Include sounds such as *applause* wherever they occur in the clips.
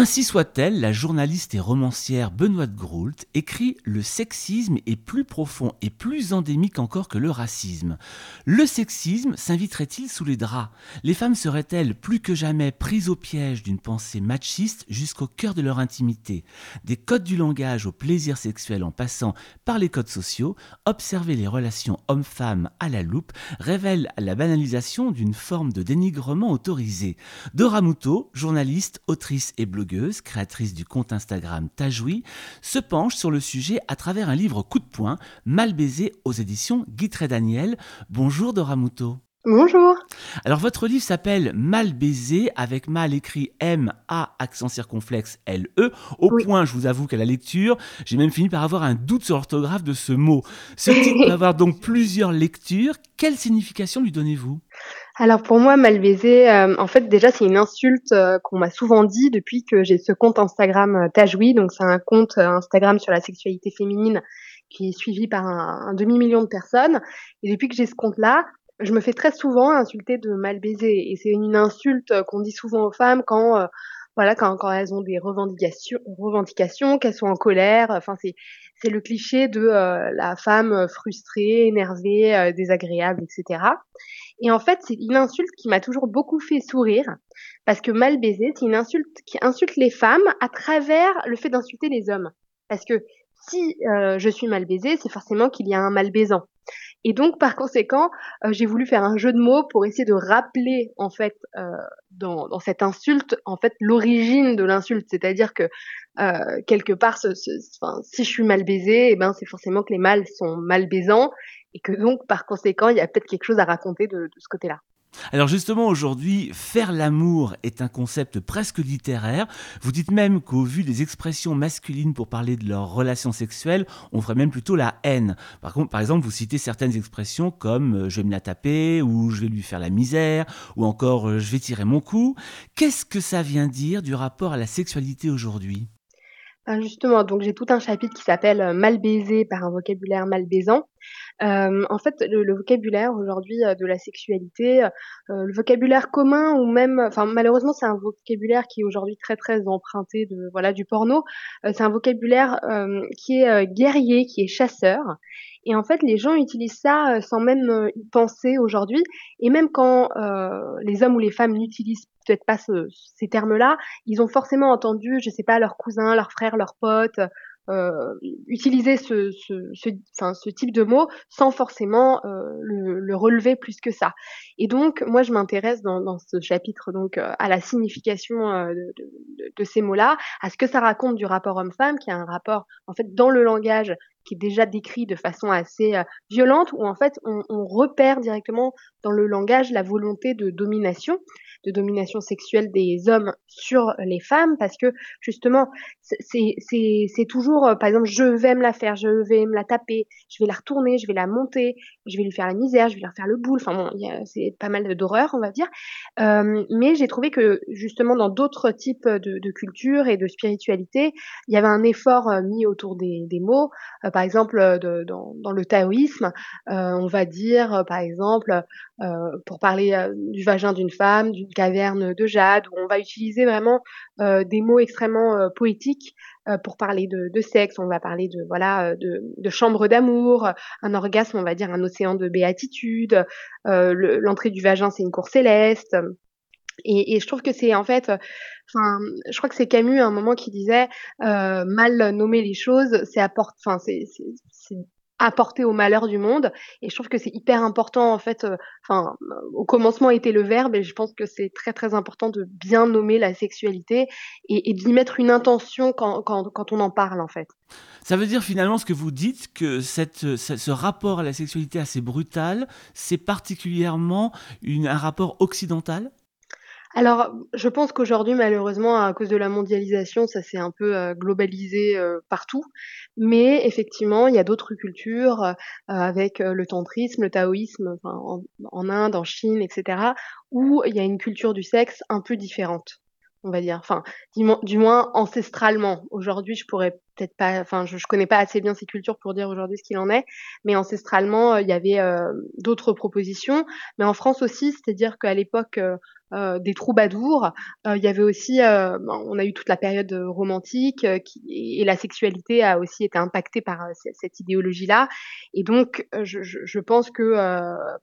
Ainsi soit-elle, la journaliste et romancière Benoît Groult écrit Le sexisme est plus profond et plus endémique encore que le racisme. Le sexisme s'inviterait-il sous les draps? Les femmes seraient-elles plus que jamais prises au piège d'une pensée machiste jusqu'au cœur de leur intimité? Des codes du langage au plaisir sexuel en passant par les codes sociaux, observer les relations hommes-femmes à la loupe révèle la banalisation d'une forme de dénigrement autorisé. Dora Muto, journaliste, autrice et blogueuse, créatrice du compte Instagram Tajoui, se penche sur le sujet à travers un livre coup de poing, Mal baisé aux éditions Guitré Daniel. Bonjour Dora Muto. Bonjour. Alors votre livre s'appelle Mal baisé avec mal écrit M A accent circonflexe L E. Au point, je vous avoue qu'à la lecture, j'ai même fini par avoir un doute sur l'orthographe de ce mot. Ce titre peut *laughs* avoir donc plusieurs lectures. Quelle signification lui donnez-vous? Alors pour moi, mal baisé, euh, en fait déjà c'est une insulte euh, qu'on m'a souvent dit depuis que j'ai ce compte Instagram euh, Tajoui. Donc c'est un compte Instagram sur la sexualité féminine qui est suivi par un, demi-million de personnes. Et depuis que j'ai ce compte-là, je me fais très souvent insulter de mal baisé. Et c'est une insulte qu'on dit souvent aux femmes quand voilà, quand, quand elles ont des revendications, revendications qu'elles sont en colère. Enfin, c'est c'est le cliché de la femme frustrée, énervée, désagréable, etc. Et en fait, c'est une insulte qui m'a toujours beaucoup fait sourire, parce que mal baiser, c'est une insulte qui insulte les femmes à travers le fait d'insulter les hommes. Parce que si euh, je suis mal baisée, c'est forcément qu'il y a un mal baisant. Et donc, par conséquent, euh, j'ai voulu faire un jeu de mots pour essayer de rappeler, en fait, euh, dans, cette insulte, en fait, l'origine de l'insulte. C'est-à-dire que, quelque part, ce, ce, si je suis mal baisée, eh ben, c'est forcément que les mâles sont mal baisants et que donc, par conséquent, il y a peut-être quelque chose à raconter de, ce côté-là. Alors justement, aujourd'hui, faire l'amour est un concept presque littéraire. Vous dites même qu'au vu des expressions masculines pour parler de leurs relations sexuelles, on ferait même plutôt la haine. Par contre, par exemple, vous citez certaines expressions comme euh, je vais me la taper ou je vais lui faire la misère ou encore euh, je vais tirer mon cou. Qu'est-ce que ça vient dire du rapport à la sexualité aujourd'hui? Ben, Justement, donc j'ai tout un chapitre qui s'appelle euh, Mal baiser par un vocabulaire mal baisant. Euh, en fait, le, vocabulaire aujourd'hui euh, de la sexualité, euh, le vocabulaire commun ou même, enfin malheureusement, c'est un vocabulaire qui est aujourd'hui très très emprunté de voilà du porno. c'est un vocabulaire qui est guerrier, qui est chasseur. Et en fait, les gens utilisent ça sans même y penser aujourd'hui. Et même quand les hommes ou les femmes n'utilisent peut-être pas ces termes-là, ils ont forcément entendu, je sais pas, leurs cousins, leurs frères, leurs potes, euh, utiliser ce, ce, ce, ce type de mots sans forcément euh, le, le, relever plus que ça. Et donc, moi, je m'intéresse dans, dans, ce chapitre donc euh, à la signification euh, de, de, de, ces mots-là, à ce que ça raconte du rapport homme-femme, qui est un rapport en fait dans le langage qui est déjà décrit de façon assez euh, violente, où en fait on, repère directement dans le langage la volonté de domination, de domination sexuelle des hommes sur les femmes, parce que justement c'est toujours, euh, par exemple, je vais me la faire, je vais me la taper, je vais la retourner, je vais la monter, je vais lui faire la misère, je vais lui faire le boule, enfin bon, c'est pas mal d'horreur, on va dire. Euh, mais j'ai trouvé que justement dans d'autres types de, de cultures et de spiritualité, il y avait un effort euh, mis autour des, des mots. Euh, par exemple, de, dans, dans, le taoïsme, euh, on va dire, par exemple, pour parler du vagin d'une femme, d'une caverne de jade, où on va utiliser vraiment des mots extrêmement poétiques pour parler de, de, sexe. On va parler de voilà de, de chambre d'amour, un orgasme, on va dire un océan de béatitude. L'entrée du vagin, c'est une cour céleste. Et, et, je trouve que c'est en fait, enfin, je crois que c'est Camus à un moment qui disait euh, mal nommer les choses, c'est apporter, enfin, c'est apporter au malheur du monde. Et je trouve que c'est hyper important en fait. Euh, enfin, au commencement était le verbe, et je pense que c'est très très important de bien nommer la sexualité et, et d'y mettre une intention quand, quand, quand on en parle en fait. Ça veut dire finalement ce que vous dites, que cette, ce rapport à la sexualité assez brutal, c'est particulièrement une, un rapport occidental? Alors, je pense qu'aujourd'hui, malheureusement, à cause de la mondialisation, ça s'est un peu euh, globalisé euh, partout. Mais effectivement, il y a d'autres cultures euh, avec le tantrisme, le taoïsme, en, Inde, en Chine, etc., où il y a une culture du sexe un peu différente, on va dire. Enfin, du, moins ancestralement. Aujourd'hui, je pourrais peut-être pas, enfin, je, je connais pas assez bien ces cultures pour dire aujourd'hui ce qu'il en est, mais ancestralement, il y avait d'autres propositions. Mais en France aussi, c'est-à-dire qu'à l'époque des troubadours. il y avait aussi, ben, on a eu toute la période romantique qui et la sexualité a aussi été impactée par cette idéologie-là. Et donc, je, je, je pense que,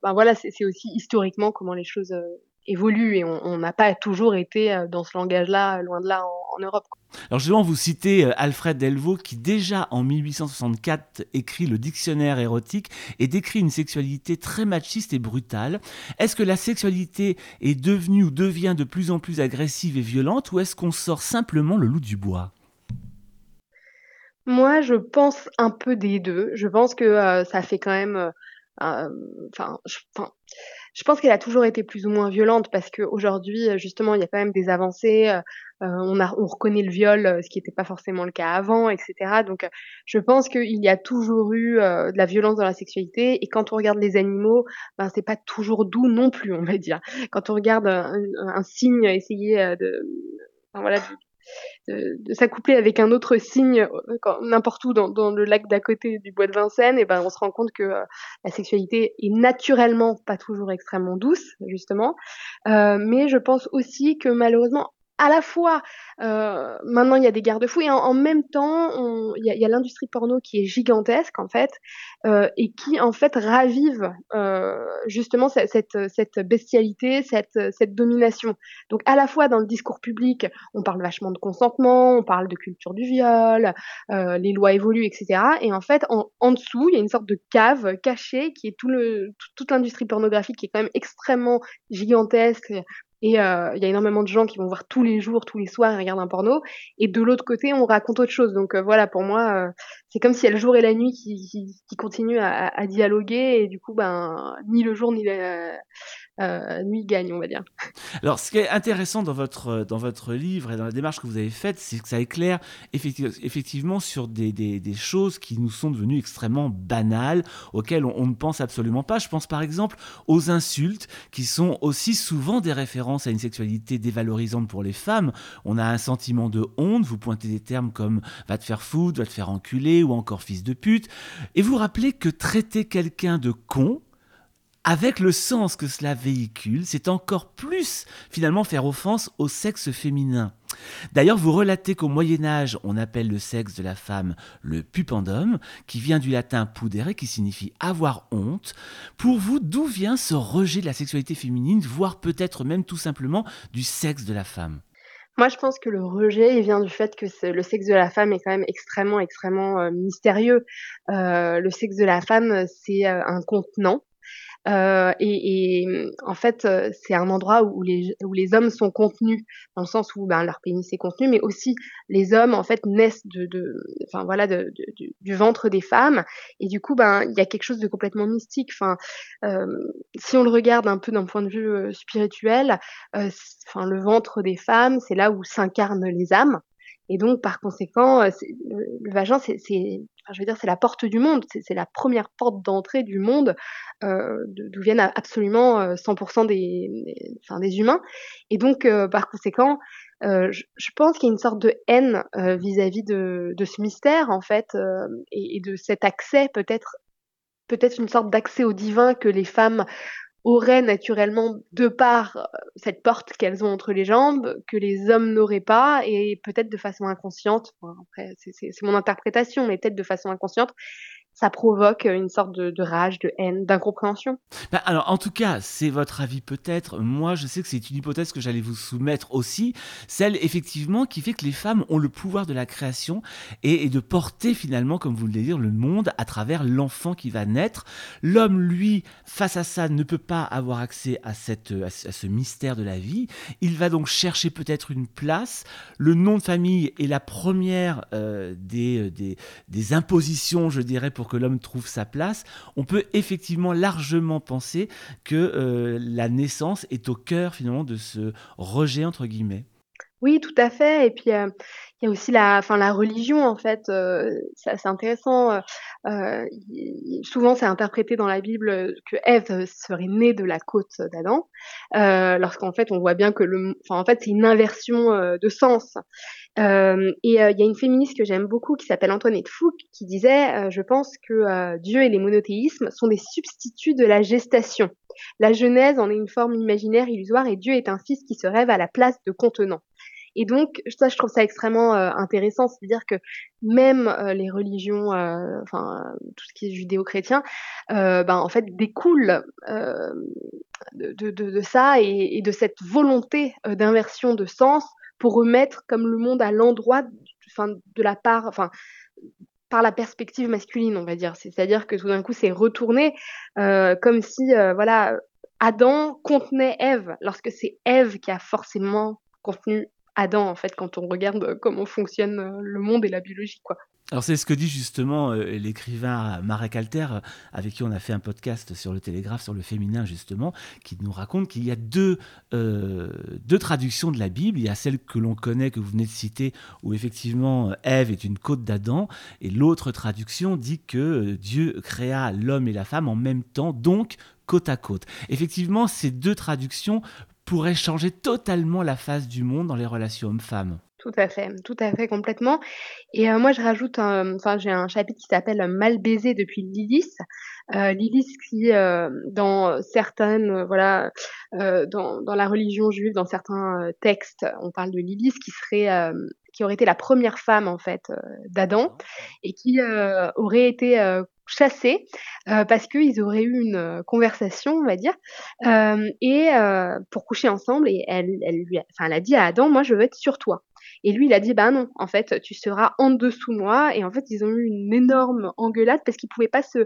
ben voilà, c'est aussi historiquement comment les choses évolue et on n'a pas toujours été euh, dans ce langage-là, loin de là, en, Europe. Alors justement, vous citez euh, Alfred Delvaux qui déjà en 1864 écrit le dictionnaire érotique et décrit une sexualité très machiste et brutale. Est-ce que la sexualité est devenue ou devient de plus en plus agressive et violente ou est-ce qu'on sort simplement le loup du bois? Moi, je pense un peu des deux. Je pense que euh, ça fait quand même... Enfin, je pense qu'elle a toujours été plus ou moins violente parce qu'aujourd'hui, euh, justement, il y a quand même des avancées. Euh, euh, on, a, on reconnaît le viol, ce qui n'était pas forcément le cas avant, etc. Donc, je pense qu'il y a toujours eu de la violence dans la sexualité. Et quand on regarde les animaux, ben, c'est pas toujours doux non plus, on va dire. Quand on regarde un, un cygne essayer de, enfin, voilà, de, s'accoupler avec un autre signe euh, n'importe où dans, le lac d'à côté du bois de Vincennes, et ben on se rend compte que euh, la sexualité est naturellement pas toujours extrêmement douce, justement. Euh, mais je pense aussi que malheureusement, à la fois, euh, maintenant il y a des garde-fous et en, même temps, il y a, l'industrie porno qui est gigantesque en fait euh, et qui en fait ravive euh, justement cette, bestialité, cette, domination. Donc à la fois dans le discours public, on parle vachement de consentement, on parle de culture du viol, les lois évoluent, etc. Et en fait, en, dessous, il y a une sorte de cave cachée qui est toute l'industrie pornographique qui est quand même extrêmement gigantesque, et euh, il y a énormément de gens qui vont voir tous les jours, tous les soirs et regardent un porno. Et de l'autre côté, on raconte autre chose. Donc euh, voilà, pour moi, euh, c'est comme si il y a le jour et la nuit qui, qui, qui continuent à, à, dialoguer. Et du coup, ben, ni le jour ni la, euh, nuit gagne, on va dire. Alors, ce qui est intéressant dans votre, dans votre livre et dans la démarche que vous avez faite, c'est que ça éclaire effectivement sur des, des, choses qui nous sont devenues extrêmement banales, auxquelles on, ne pense absolument pas. Je pense par exemple aux insultes, qui sont aussi souvent des références à une sexualité dévalorisante pour les femmes. On a un sentiment de honte, vous pointez des termes comme va te faire foutre, va te faire enculer, ou encore fils de pute, et vous rappelez que traiter quelqu'un de con, avec le sens que cela véhicule, c'est encore plus finalement faire offense au sexe féminin. D'ailleurs, vous relatez qu'au Moyen Âge, on appelle le sexe de la femme le pupendum, qui vient du latin pudere, qui signifie avoir honte. Pour vous, d'où vient ce rejet de la sexualité féminine, voire peut-être même tout simplement du sexe de la femme? Moi, je pense que le rejet, il vient du fait que le sexe de la femme est quand même extrêmement, extrêmement euh, mystérieux. Euh, le sexe de la femme, c'est euh, un contenant. Euh, et, et, en fait, euh, c'est un endroit où les, où les hommes sont contenus, dans le sens où ben, leur pénis est contenu, mais aussi les hommes en fait naissent de, de enfin voilà, de, de, du ventre des femmes, et du coup, ben il y a quelque chose de complètement mystique. Enfin, euh, si on le regarde un peu d'un point de vue euh, spirituel, euh, enfin le ventre des femmes, c'est là où s'incarnent les âmes. Et donc, par conséquent, le, le, vagin, c'est je veux dire, c'est la porte du monde, c'est la première porte d'entrée du monde euh, d'où viennent absolument 100% euh, des, enfin, des humains. Et donc, euh, par conséquent, euh, je, je, pense qu'il y a une sorte de haine euh, vis-à-vis -vis de, de, ce mystère, en fait, et, et, de cet accès, peut-être peut-être une sorte d'accès au divin que les femmes auraient naturellement de par euh, cette porte qu'elles ont entre les jambes, que les hommes n'auraient pas, et peut-être de façon inconsciente, après c'est mon interprétation, mais peut-être de façon inconsciente, ça provoque une sorte de, rage, de haine, d'incompréhension. Bah, alors, en tout cas, c'est votre avis peut-être. Moi, je sais que c'est une hypothèse que j'allais vous soumettre aussi, celle effectivement qui fait que les femmes ont le pouvoir de la création et, de porter finalement, comme vous le dire, le monde à travers l'enfant qui va naître. L'homme, lui, face à ça, ne peut pas avoir accès à, cette, à ce mystère de la vie. Il va donc chercher peut-être une place. Le nom de famille est la première euh, des, des, des impositions, je dirais, pour que l'homme trouve sa place, on peut effectivement largement penser que euh, la naissance est au cœur finalement de ce rejet entre guillemets. Oui, tout à fait. Et puis, euh, il y a aussi la, enfin, la religion, en fait. Euh, c'est assez intéressant. souvent, c'est interprété dans la Bible que Ève serait née de la côte d'Adam, lorsqu'en fait, on voit bien que le, en fait, c'est une inversion de sens. Et il y a une féministe que j'aime beaucoup qui s'appelle Antoinette Fouque qui disait, je pense que Dieu et les monothéismes sont des substituts de la gestation. La Genèse en est une forme imaginaire illusoire et Dieu est un fils qui se rêve à la place de contenant. Et donc, ça, je trouve ça extrêmement euh, intéressant, c'est-à-dire que même euh, les religions, euh, enfin tout ce qui est judéo-chrétien, ben en fait découle de, de, de, ça et, et, de cette volonté d'inversion de sens pour remettre comme le monde à l'endroit, de la part, par la perspective masculine, on va dire. C'est-à-dire que tout d'un coup, c'est retourné euh, comme si, voilà, Adam contenait Ève, lorsque c'est Ève qui a forcément contenu Adam, en fait, quand on regarde euh, comment fonctionne euh, le monde et la biologie, quoi. Alors c'est ce que dit justement euh, l'écrivain Marek Alter, avec qui on a fait un podcast sur le Télégraphe, sur le féminin justement, qui nous raconte qu'il y a deux, deux traductions de la Bible. Il y a celle que l'on connaît, que vous venez de citer, où effectivement Ève est une côte d'Adam, et l'autre traduction dit que Dieu créa l'homme et la femme en même temps, donc côte à côte. Effectivement, ces deux traductions pourrait changer totalement la face du monde dans les relations hommes-femmes. Tout à fait, tout à fait, complètement. Et euh, moi, je rajoute, enfin, j'ai un chapitre qui s'appelle Mal baisé depuis Lilith. Euh, Lilith qui, euh, dans certaines, voilà, dans, dans, la religion juive, dans certains textes, on parle de Lilith qui serait, qui aurait été la première femme en fait d'Adam et qui aurait été chassés euh, parce qu'ils auraient eu une conversation, on va dire, et pour coucher ensemble. Et elle, elle lui, a, enfin, elle a dit à Adam, moi, je veux être sur toi. Et lui, il a dit, bah non, en fait, tu seras en dessous moi. Et en fait, ils ont eu une énorme engueulade parce qu'ils pouvaient pas se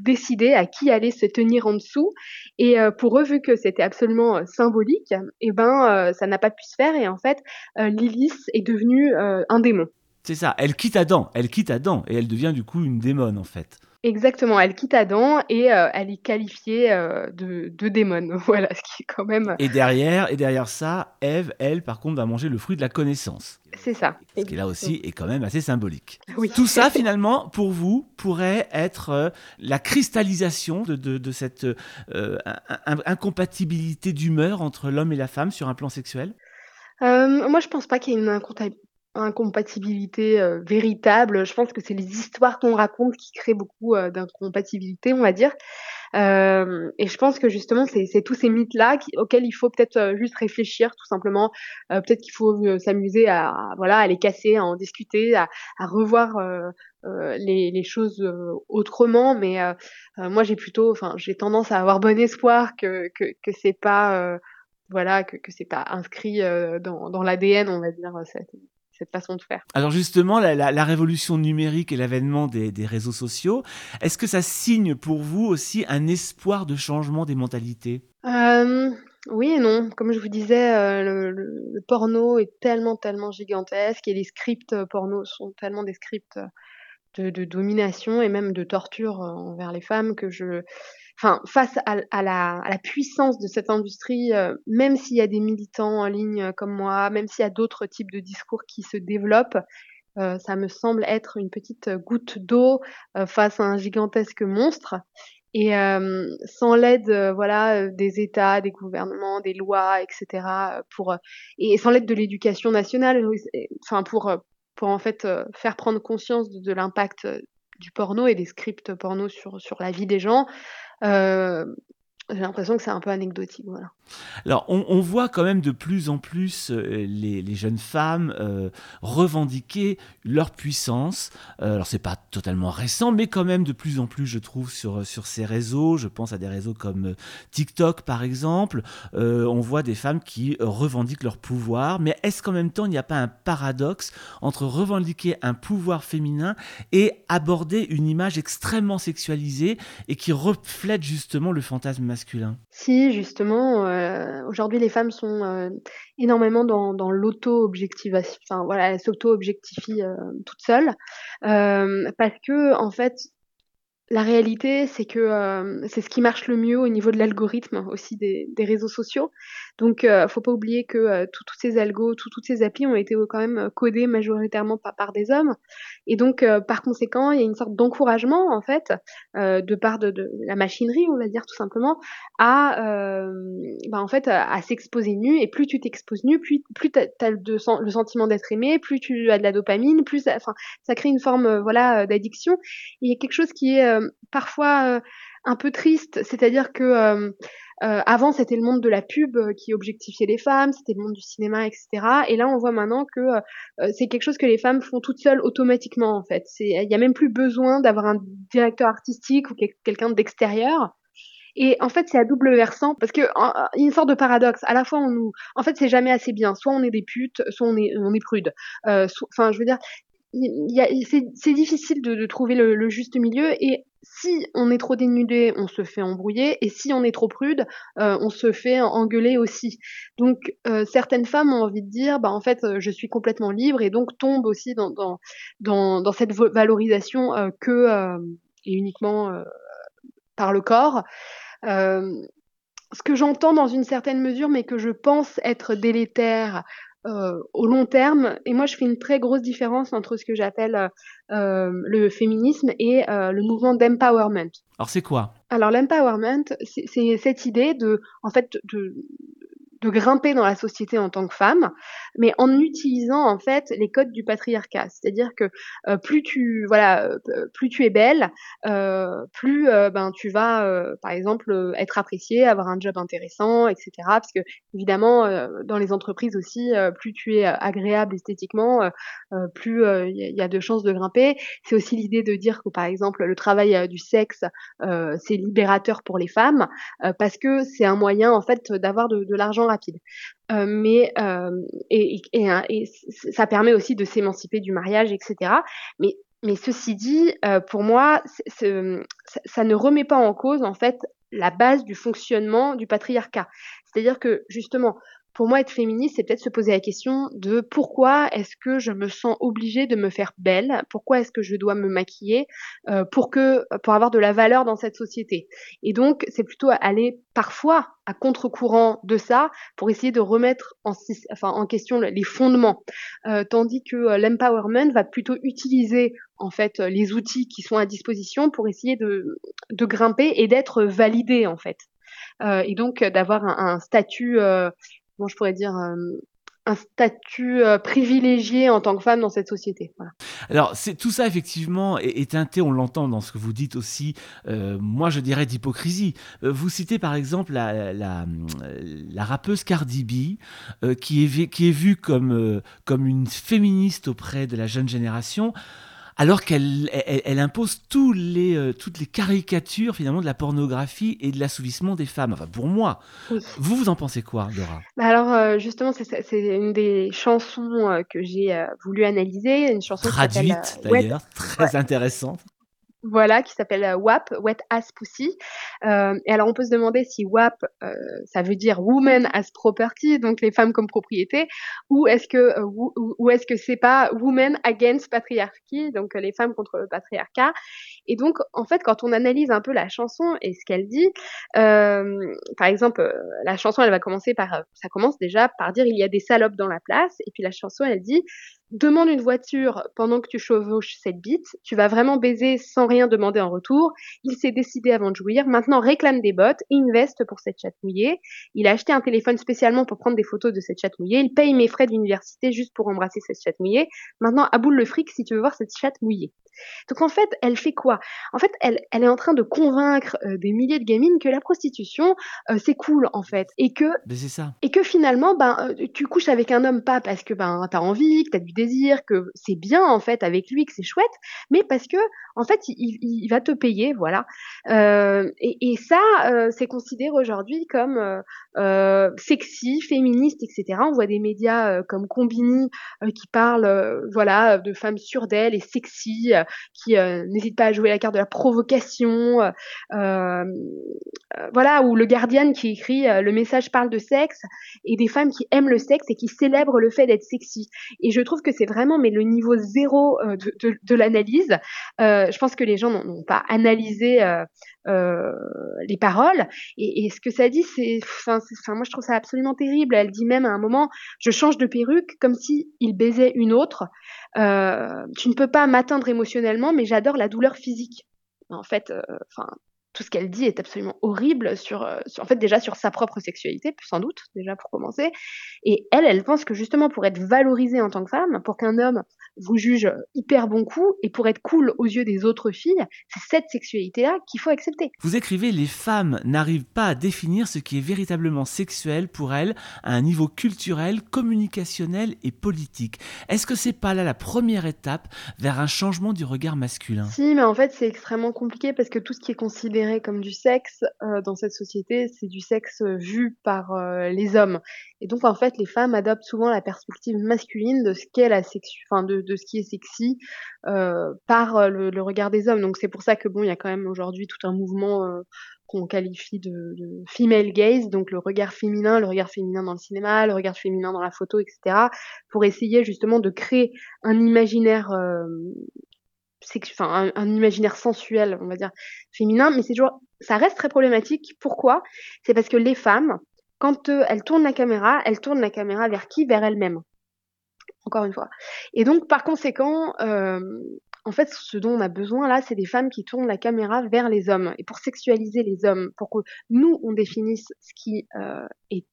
décider à qui allait se tenir en dessous. Et pour eux, vu que c'était absolument symbolique, et eh ben, ça n'a pas pu se faire. Et en fait, Lilith est devenue un démon. C'est ça, elle quitte Adam, elle quitte Adam et elle devient du coup une démon en fait. Exactement, elle quitte Adam et euh, elle est qualifiée euh, de, de démon. *laughs* Voilà, ce qui est quand même. Et derrière, et derrière ça, Ève, elle, par contre, va manger le fruit de la connaissance. C'est ça. Ce qui là aussi est quand même assez symbolique. Oui. Tout ça, finalement, pour vous, pourrait être euh, la cristallisation de, de, de cette incompatibilité d'humeur entre l'homme et la femme sur un plan sexuel? Moi, je pense pas qu'il y ait une incompatibilité euh, véritable. Je pense que c'est les histoires qu'on raconte qui créent beaucoup euh, d'incompatibilité, on va dire. Euh, et je pense que justement, c'est tous ces mythes-là auxquels il faut peut-être juste réfléchir, tout simplement. peut-être qu'il faut s'amuser à, voilà, à les casser, à en discuter, à, à revoir les, les, choses autrement. Mais moi, j'ai plutôt, enfin, j'ai tendance à avoir bon espoir que que, que c'est pas voilà que, que c'est pas inscrit dans, dans l'ADN, on va dire, façon de faire. Alors justement, la, révolution numérique et l'avènement des, réseaux sociaux, est-ce que ça signe pour vous aussi un espoir de changement des mentalités? Euh, Oui et non. Comme je vous disais, euh, le, porno est tellement, tellement gigantesque et les scripts porno sont tellement des scripts de, domination et même de torture envers les femmes que je enfin, face à, la, puissance de cette industrie, euh, même s'il y a des militants en ligne euh, comme moi, même s'il y a d'autres types de discours qui se développent, euh, ça me semble être une petite goutte d'eau face à un gigantesque monstre. Et sans l'aide, voilà, des États, des gouvernements, des lois, etc., pour et sans l'aide de l'éducation nationale, enfin pour pour en fait faire prendre conscience de, l'impact du porno et des scripts porno sur sur la vie des gens, euh, j'ai l'impression que c'est un peu anecdotique. Voilà. Alors, on, voit quand même de plus en plus euh, les, jeunes femmes euh, revendiquer leur puissance. Euh, alors, c'est pas totalement récent, mais quand même de plus en plus, je trouve, sur, sur ces réseaux. Je pense à des réseaux comme TikTok, par exemple. on voit des femmes qui revendiquent leur pouvoir. Mais est-ce qu'en même temps, il n'y a pas un paradoxe entre revendiquer un pouvoir féminin et aborder une image extrêmement sexualisée et qui reflète justement le fantasme Si, justement euh, aujourd'hui, les femmes sont euh, énormément dans, dans l'auto-objectivation. Enfin, voilà, elles s'auto-objectifient euh, toutes seules. parce que, en fait, la réalité, c'est que, hem, c'est ce qui marche le mieux au niveau de l'algorithme aussi des réseaux sociaux. Donc heu, faut pas oublier que, heu, tous tous ces algos, tous toutes ces applis ont été, heu, quand même, heu, codés majoritairement par des hommes et donc heu, par conséquent, il y a une sorte d'encouragement, en fait, de part de la machinerie, on va dire tout simplement, à, bah, en fait, à s'exposer nu et plus tu t'exposes nu, plus plus as le sen le sentiment d'être aimé, plus tu as de la dopamine, plus ça crée une forme, voilà, d'addiction. Il y a quelque chose qui est, parfois, heu, un peu triste, c'est-à-dire que, heu, avant c'était le monde de la pub, qui objectifiait les femmes, c'était le monde du cinéma et cetera et là on voit maintenant que, c'est quelque chose que les femmes font toutes seules automatiquement, en fait. Il y a même plus besoin d'avoir un directeur artistique ou quel quelqu'un d'extérieur et en fait, c'est à double versant parce que y a une sorte de paradoxe. À la fois, on nous en fait, c'est jamais assez bien. Soit on est des putes, soit on est on est so enfin, je veux dire, c'est difficile de de trouver le le juste milieu et si on est trop dénudé, on se fait embrouiller et si on est trop prude, heu, on se fait engueuler aussi. Donc heu, certaines femmes ont envie de dire: «Bah, en fait, heu, je suis complètement libre» et donc tombent aussi dans dans dans cette valorisation, que, et uniquement, par le corps. Ce que j'entends dans une certaine mesure, mais que je pense être délétère, heu, au long terme et moi je fais une très grosse différence entre ce que j'appelle, heu, hem, le féminisme et le mouvement d'empowerment. Alors c'est quoi? Alors l'empowerment, c'est cette idée de en fait, de de grimper dans la société en tant que femme, mais en utilisant en fait les codes du patriarcat. C'est-à-dire que, heu, plus tu voilà, heu, plus tu es belle, heu, plus, heu, ben, tu vas, heu, par exemple, être appréciée, avoir un job intéressant et cetera. Parce qu'évidemment, heu, dans les entreprises aussi, plus tu es, agréable esthétiquement, plus, il y a de chances de grimper. C'est aussi l'idée de dire que, par exemple, le travail, du sexe, c'est libérateur pour les femmes, parce que c'est un moyen en fait d'avoir de de l'argent rapide. Heu, mais hem et et ça permet aussi de s'émanciper du mariage et cetera. Mais mais ceci dit, heu, pour moi, ça ne remet pas en cause, en fait, la base du fonctionnement du patriarcat. C'est-à-dire que, justement, pour moi, être féministe, c'est peut-être se poser la question de: «Pourquoi est-ce que je me sens obligée de me faire belle? Pourquoi est-ce que je dois me maquiller, heu, pour que pour avoir de la valeur dans cette société?» et donc c'est plutôt aller parfois à contre-courant de ça, pour essayer de remettre en enfin, en question les fondements. Heu, tandis que, heu, l'empowerment va plutôt utiliser, en fait, les outils qui sont à disposition pour essayer de de grimper et d'être validé, en fait. Heu et donc d'avoir un un statut, heu comment je pourrais dire? Hem, un statut, heu, privilégié en tant que femme dans cette société. Alors, c'est tout ça effectivement est est teinté, on l'entend dans ce que vous dites aussi, heu, moi je dirais d'hypocrisie. Vous citez par exemple la la, la rappeuse Cardi B, qui est qui est vue comme, comme une féministe auprès de la jeune génération, alors qu'elle elle elle impose tous les, heu, toutes les caricatures finalement de la pornographie et de l'assouvissement des femmes. Enfin pour moi. Oui. Vous, vous en pensez quoi, Dora? Bah, alors, heu, justement, c'est une des chansons, heu, que j'ai, voulu analyser, une chanson Traduite d'ailleurs, ouais. très intéressante. Voilà, qui s'appelle, heu, WAP, Wet Ass Pussy. Hem et alors on peut se demander si WAP, heu, ça veut dire Women as Property, donc les femmes comme propriété, ou est-ce que, heu, ou est-ce que c'est pas Women Against Patriarchy, donc les femmes contre le patriarcat et donc en fait, quand on analyse un peu la chanson et ce qu'elle dit, par exemple, la chanson, elle va commencer par, ça commence déjà par dire: «Il y a des salopes dans la place» et puis la chanson, elle dit: «Demande une voiture pendant que tu chevauches cette bite, tu vas vraiment baiser sans rien demander en retour. Il s'est décidé avant de jouir, maintenant réclame des bottes et une veste pour cette chatte mouillée. Il a acheté un téléphone spécialement pour prendre des photos de cette chatte mouillée. Il paye mes frais d'université juste pour embrasser cette chatte mouillée. Maintenant aboule le fric si tu veux voir cette chatte mouillée». Donc en fait, elle fait quoi? En fait, elle elle est en train de convaincre, heu, des milliers de gamines que la prostitution, heu, c'est cool en fait et que ça. et que finalement, ben, heu, tu couches avec un homme pas parce que, ben, tu as envie, que tu as du désir, que c'est bien en fait avec lui, que c'est chouette, mais parce qu'en fait, il il il va te payer, voilà. Et et ça, c'est considéré aujourd'hui comme, sexy, féministe et cetera. On voit des médias, comme Konbini, heu, qui parlent, voilà, de femmes sûres d'elles et sexy, qui n'hésitent pas à jouer la carte de la provocation, voilà, ou le Guardian qui écrit le message parle de sexe et des femmes qui aiment le sexe et qui célèbrent le fait d'être sexy. Et je trouve que c'est vraiment mais le niveau zéro de, l'analyse. je pense que les gens n'ont pas analysé euh, les paroles. Et, et, ce que ça dit, c'est, enfin, moi je trouve ça absolument terrible. Elle dit même à un moment, je change de perruque comme si baisait une autre. Euh, tu ne peux pas m'atteindre émotionnellement, mais j'adore la douleur physique. En fait, euh, enfin, tout ce qu'elle dit est absolument horrible sur, euh, sur, en fait déjà sur sa propre sexualité, sans doute déjà pour commencer. Et elle, elle pense que justement pour être valorisée en tant que femme, pour qu'un homme vous juge hyper bon coup et pour être cool aux yeux des autres filles, c'est cette sexualité-là qu'il faut accepter. Vous écrivez les femmes n'arrivent pas à définir ce qui est véritablement sexuel pour elles à un niveau culturel, communicationnel et politique. Est-ce que c'est pas là la première étape vers un changement du regard masculin? Si, mais en fait c'est extrêmement compliqué parce que tout ce qui est considéré comme du sexe euh, dans cette société, c'est du sexe euh, vu par euh, les hommes. Et donc en fait, les femmes adoptent souvent la perspective masculine de ce qu'est la sexu, enfin de, ce qui est sexy par le, regard des hommes. Donc c'est pour ça que bon, il y a quand même aujourd'hui tout un mouvement qu'on qualifie de, female gaze, donc le regard féminin, le regard féminin dans le cinéma, le regard féminin dans la photo, etc., pour essayer justement de créer un imaginaire un, imaginaire sensuel, on va dire, féminin, mais c'est toujours, ça reste très problématique. Pourquoi? C'est parce que les femmes, quand euh, elles tournent la caméra, elles tournent la caméra vers qui? Vers elles-mêmes. Encore une fois. Et donc, par conséquent, euh, en fait, ce dont on a besoin là, c'est des femmes qui tournent la caméra vers les hommes et pour sexualiser les hommes, pour que nous on définisse ce qui euh, est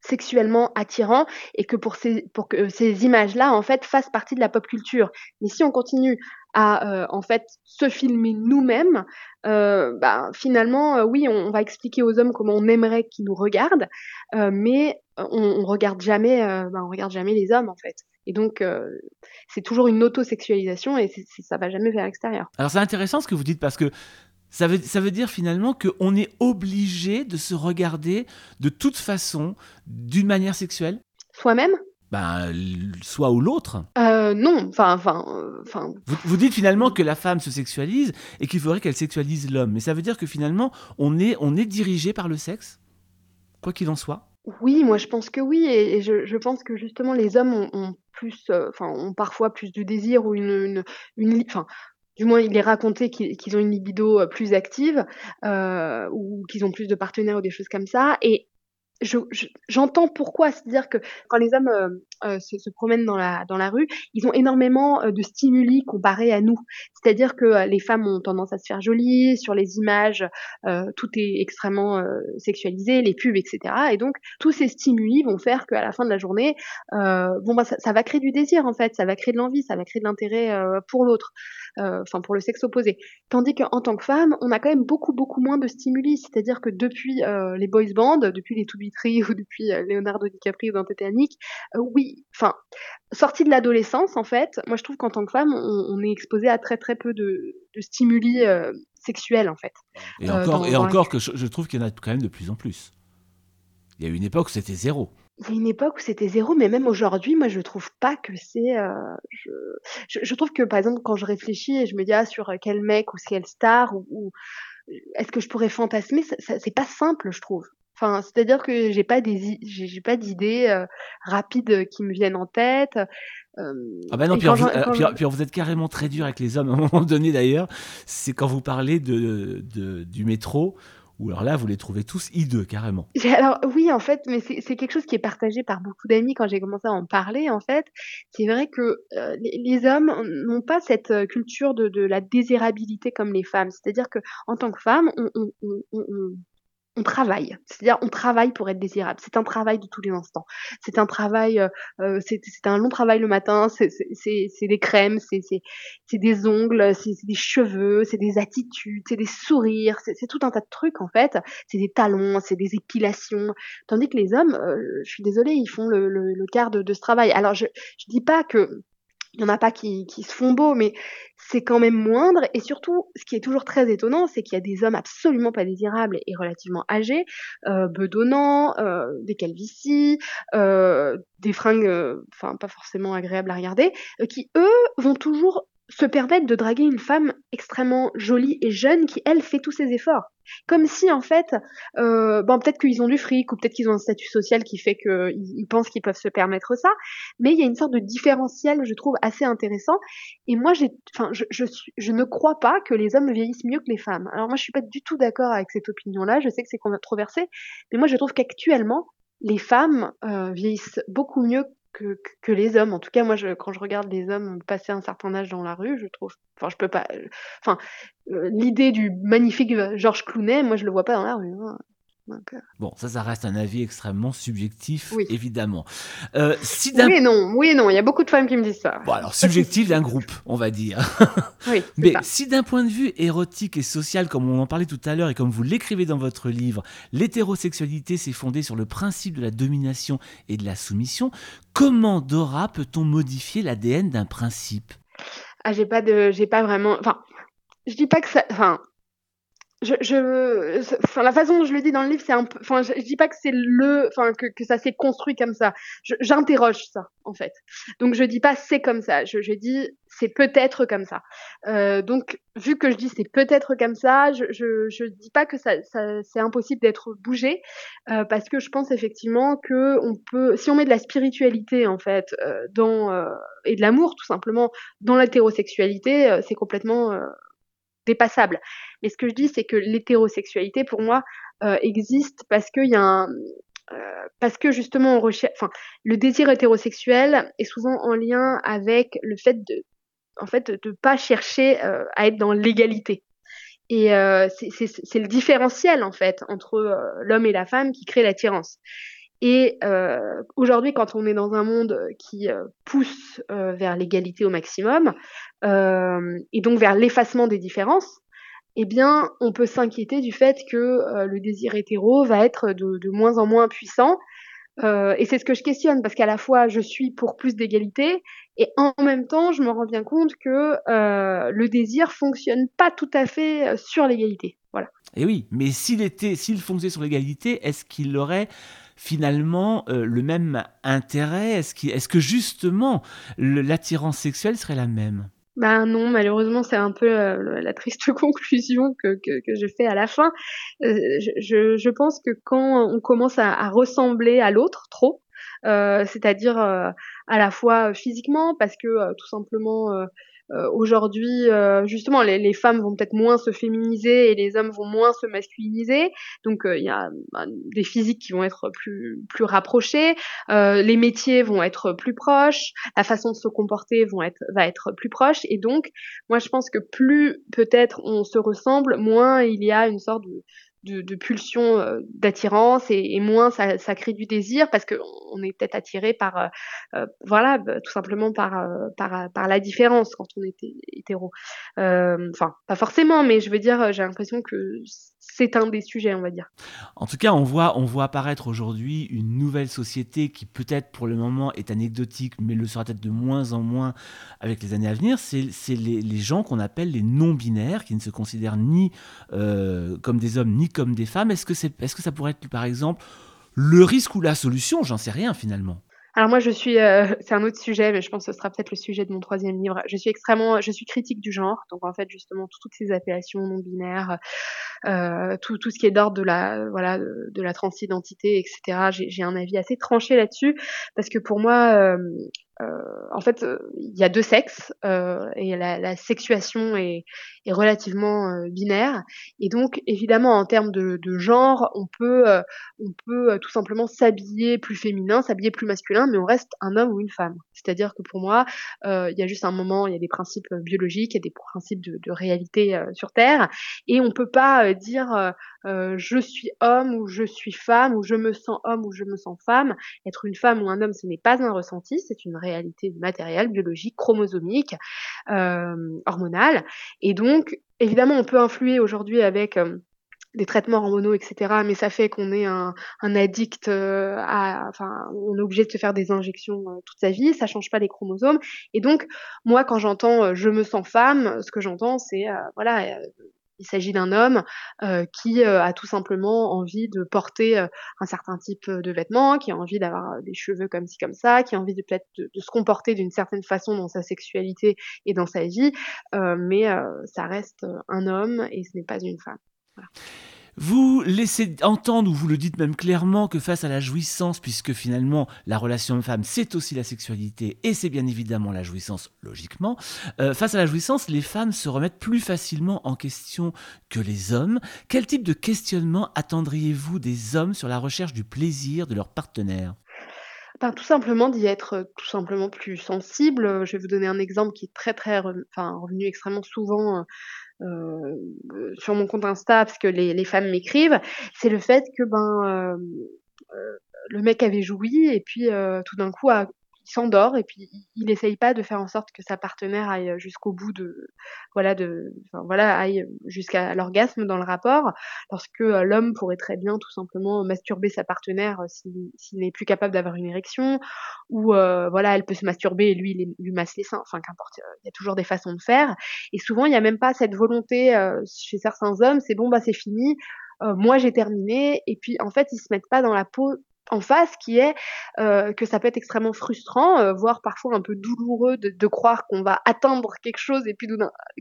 sexuellement attirant et que pour ces pour que ces images-là en fait fassent partie de la pop culture. Mais si on continue à euh, en fait se filmer nous-mêmes, euh, bah, finalement euh, oui on, va expliquer aux hommes comment on aimerait qu'ils nous regardent, mais on, on, regarde jamais bah, on regarde jamais les hommes en fait. Et donc c'est toujours une auto-sexualisation et ça va jamais vers l'extérieur. Alors c'est intéressant ce que vous dites parce que ça veut, ça veut dire finalement qu'on est obligé de se regarder de toute façon, d'une manière sexuelle? Soi-même? Ben, soit ou l'autre euh, Non, enfin, enfin, enfin. Vous, dites finalement que la femme se sexualise et qu'il faudrait qu'elle sexualise l'homme, mais ça veut dire que finalement on est, on est dirigé par le sexe, quoi qu'il en soit. Oui, moi je pense que oui, et, je, je, pense que justement les hommes ont, plus, euh, enfin, ont parfois plus de désir ou une, une, une enfin, du moins il est raconté qu'ils ont une libido euh, plus active euh, ou qu'ils ont plus de partenaires ou des choses comme ça. Et j'entends pourquoi, c'est-à-dire que quand les hommes euh, euh, se, se, promènent dans la, dans la rue, ils ont énormément euh, de stimuli comparés à nous. C'est-à-dire que les femmes ont tendance à se faire jolies, sur les images, tout est extrêmement sexualisé, les pubs, etc. Et donc, tous ces stimuli vont faire qu'à la fin de la journée, bon, bah, ça, ça, va créer du désir, en fait, ça va créer de l'envie, ça va créer de l'intérêt pour l'autre, enfin, pour le sexe opposé. Tandis qu'en tant que femme, on a quand même beaucoup, beaucoup moins de stimuli. C'est-à-dire que depuis les boys bands, depuis les To Be *laughs* ou depuis Leonardo DiCaprio dans Titanic, oui, enfin, sortie de l'adolescence, en fait, moi je trouve qu'en tant que femme, on, est exposé à très très peu de, stimuli euh, sexuels, en fait. Et euh, encore, et encore que je, trouve qu'il y en a quand même de plus en plus. Il y a eu une époque où c'était zéro. Il y a une époque où c'était zéro, mais même aujourd'hui, moi, je trouve pas que c'est. Euh, je, je, trouve que, par exemple, quand je réfléchis et je me dis ah, sur quel mec ou quelle star ou, est-ce que je pourrais fantasmer, c'est pas simple, je trouve. Enfin, c'est-à-dire que j'ai pas des j'ai pas d'idées euh, rapides qui me viennent en tête. Euh, ah ben non, puis, puis, vous êtes carrément très dur avec les hommes à un moment donné d'ailleurs. C'est quand vous parlez de, de, du métro, ou alors là, vous les trouvez tous hideux, carrément. Alors oui, en fait, mais c'est quelque chose qui est partagé par beaucoup d'amis quand j'ai commencé à en parler, en fait. C'est vrai que euh, les, hommes n'ont pas cette culture de, la désirabilité comme les femmes. C'est-à-dire que en tant que femme, on travaille. C'est-à-dire, on travaille pour être désirable. C'est un travail de tous les instants. C'est un travail, euh, euh c'est un long travail le matin. C'est des crèmes, c'est des ongles, c'est des cheveux, c'est des attitudes, c'est des sourires, c'est tout un tas de trucs en fait. C'est des talons, c'est des épilations. Tandis que les hommes, euh, je suis désolée, ils font le, le, le quart de, de, ce travail. Alors, je je dis pas que il y en a pas qui, se font beaux, mais c'est quand même moindre. Et surtout, ce qui est toujours très étonnant, c'est qu'il y a des hommes absolument pas désirables et relativement âgés, euh, bedonnants, euh, des calvities, euh, des fringues, enfin pas forcément agréables à regarder, qui eux vont toujours se permettre de draguer une femme extrêmement jolie et jeune qui, elle, fait tous ses efforts. Comme si, en fait, euh, bon, peut-être qu'ils ont du fric ou peut-être qu'ils ont un statut social qui fait qu'ils pensent qu'ils peuvent se permettre ça, mais il y a une sorte de différentiel, je trouve, assez intéressant. Et moi, enfin, je, je, je ne crois pas que les hommes vieillissent mieux que les femmes. Alors moi, je suis pas du tout d'accord avec cette opinion-là. Je sais que c'est controversé, mais moi, je trouve qu'actuellement, les femmes euh, vieillissent beaucoup mieux que, les hommes. En tout cas, moi, quand je regarde les hommes passer un certain âge dans la rue, je trouve. Enfin, je peux pas. Enfin, euh, l'idée du magnifique Georges Clooney, moi, je le vois pas dans la rue. Hein. Euh, bon, ça, ça reste un avis extrêmement subjectif, évidemment. Euh, si oui et non, oui et non, il y a beaucoup de femmes qui me disent ça. Bon, alors subjectif d'un groupe, on va dire. *laughs* Oui, Mais si d'un point de vue érotique et social, comme on en parlait tout à l'heure et comme vous l'écrivez dans votre livre, l'hétérosexualité s'est fondée sur le principe de la domination et de la soumission, comment, Dora, peut-on modifier l'ADN d'un principe? Ah, j'ai pas de, j'ai pas vraiment, enfin, je dis pas que ça, enfin, je, je, enfin, la façon dont je le dis dans le livre, c'est un peu, enfin, je, dis pas que c'est le, enfin, que, que ça s'est construit comme ça. J'interroge ça, en fait. Donc, je dis pas c'est comme ça. Je, je dis c'est peut-être comme ça. Euh, donc, vu que je dis c'est peut-être comme ça, je, je, je dis pas que ça, ça c'est impossible d'être bougé, euh, parce que je pense effectivement que on peut, si on met de la spiritualité en fait euh, dans euh, et de l'amour tout simplement dans l'hétérosexualité, euh, c'est complètement euh, dépassable. Mais ce que je dis, c'est que l'hétérosexualité, pour moi, euh, existe parce qu'il y a un, euh, parce que justement, le désir hétérosexuel est souvent en lien avec le fait de, en fait, de pas chercher euh, à être dans l'égalité. Et c'est le différentiel en fait entre l'homme et la femme qui crée l'attirance. Et euh, aujourd'hui, quand on est dans un monde qui euh, pousse euh, vers l'égalité au maximum, euh, et donc vers l'effacement des différences, eh bien, on peut s'inquiéter du fait que euh, le désir hétéro va être de, moins en moins puissant. Euh, et c'est ce que je questionne, parce qu'à la fois, je suis pour plus d'égalité, et en même temps, je me rends bien compte que le désir fonctionne pas tout à fait sur l'égalité. Voilà. Et oui, mais s'il était, fonctionnait sur l'égalité, est-ce qu'il aurait finalement euh, le même intérêt? Est-ce qu est que justement l'attirance sexuelle serait la même? Ben non, malheureusement, c'est un peu euh, la triste *laughs* conclusion que, que, je fais à la fin. Euh, je, pense que quand on commence à, ressembler à l'autre trop, c'est-à-dire à la fois physiquement, parce que tout simplement euh, aujourd'hui, euh, justement, les, les, femmes vont peut-être moins se féminiser et les hommes vont moins se masculiniser. Donc, euh, il y a bah, des physiques qui vont être plus plus rapprochés, les métiers vont être plus proches, la façon de se comporter être va être plus proche. Et donc, moi, je pense que plus peut-être on se ressemble, moins il y a une sorte de de, de pulsion euh, d'attirance et, et, moins ça, ça, crée du désir parce qu'on est peut-être attiré par euh, euh, voilà tout simplement par, euh, par par la différence quand on est hétéro. Euh, enfin pas forcément mais je veux dire j'ai l'impression que c'est un des sujets on va dire en tout cas on voit on voit apparaître aujourd'hui une nouvelle société qui peut-être pour le moment est anecdotique mais le sera peut-être de moins en moins avec les années à venir c'est les, les gens qu'on appelle les non binaires qui ne se considèrent ni comme des hommes ni comme des femmes. Est-ce que, c'est, est-ce que ça pourrait être, par exemple, le risque ou la solution? J'en sais rien finalement. Alors moi, je suis, euh, *laughs* c'est un autre sujet, mais je pense que ce sera peut-être le sujet de mon troisième livre. Je suis extrêmement, je suis critique du genre, donc en fait justement toutes ces appellations non binaires, euh, tout, tout ce qui est d'ordre de la, voilà, de la transidentité, etc. J'ai, un avis assez tranché là-dessus parce que pour moi, euh, en fait, il y a deux sexes euh, et la, la sexuation est, est relativement euh, binaire. Et donc, évidemment, en termes de, de genre, on peut, euh, on peut euh, tout simplement s'habiller plus féminin, s'habiller plus masculin, mais on reste un homme ou une femme. C'est-à-dire que pour moi, il y a juste un moment, il y a des principes biologiques, il y a des principes de, de réalité sur Terre, et on peut pas dire je suis homme ou je suis femme ou je me sens homme ou je me sens femme. Être une femme ou un homme, ce n'est pas un ressenti, c'est une réalité matérielle, biologique, chromosomique, euh, hormonale. Et donc, évidemment, on peut influer aujourd'hui avec euh, des traitements hormonaux, etc. Mais ça fait qu'on est un, un addict euh, à, enfin, on est obligé de se faire des injections euh, toute sa vie. Ça change pas les chromosomes. Et donc, moi, quand j'entends euh, je me sens femme, ce que j'entends, c'est voilà il s'agit d'un homme, heu, qui, heu, a tout simplement envie de porter, heu, un certain type, de vêtements, qui a envie d'avoir, des cheveux comme ci comme ça, qui a envie de de se comporter d'une certaine façon dans sa sexualité et dans sa vie, mais ça reste, un homme et ce n'est pas une femme. Vous laissez entendre, ou vous le dites même clairement, que face à la jouissance, puisque finalement la relation homme-femme c'est aussi la sexualité et c'est bien évidemment la jouissance logiquement, euh, face à la jouissance les femmes se remettent plus facilement en question que les hommes. Quel type de questionnement attendriez-vous des hommes sur la recherche du plaisir de leur partenaire? Ben, tout simplement d'y être, tout simplement plus sensible, je vais vous donner un exemple qui est très, très revenu extrêmement souvent, sur mon compte Insta parce que les femmes m'écrivent, c'est le fait que, ben, hem, heu, le mec avait joui et puis, tout d'un coup a il s'endort et puis il essaye pas de faire en sorte que sa partenaire aille jusqu'au bout de voilà de enfin voilà aille jusqu'à l'orgasme dans le rapport. Lorsque, heu, l'homme pourrait très bien tout simplement masturber sa partenaire, s'il s'il n'est plus capable d'avoir une érection ou, heu, voilà elle peut se masturber et lui il lui masse les seins, enfin qu'importe, il y a toujours des façons de faire et souvent il y a même pas cette volonté, heu, chez certains hommes, c'est bon bah c'est fini, heu, moi j'ai terminé et puis en fait ils se mettent pas dans la peau en face qui est, heu, que ça peut être extrêmement frustrant, heu, voire parfois un peu douloureux de de croire qu'on va atteindre quelque chose et puis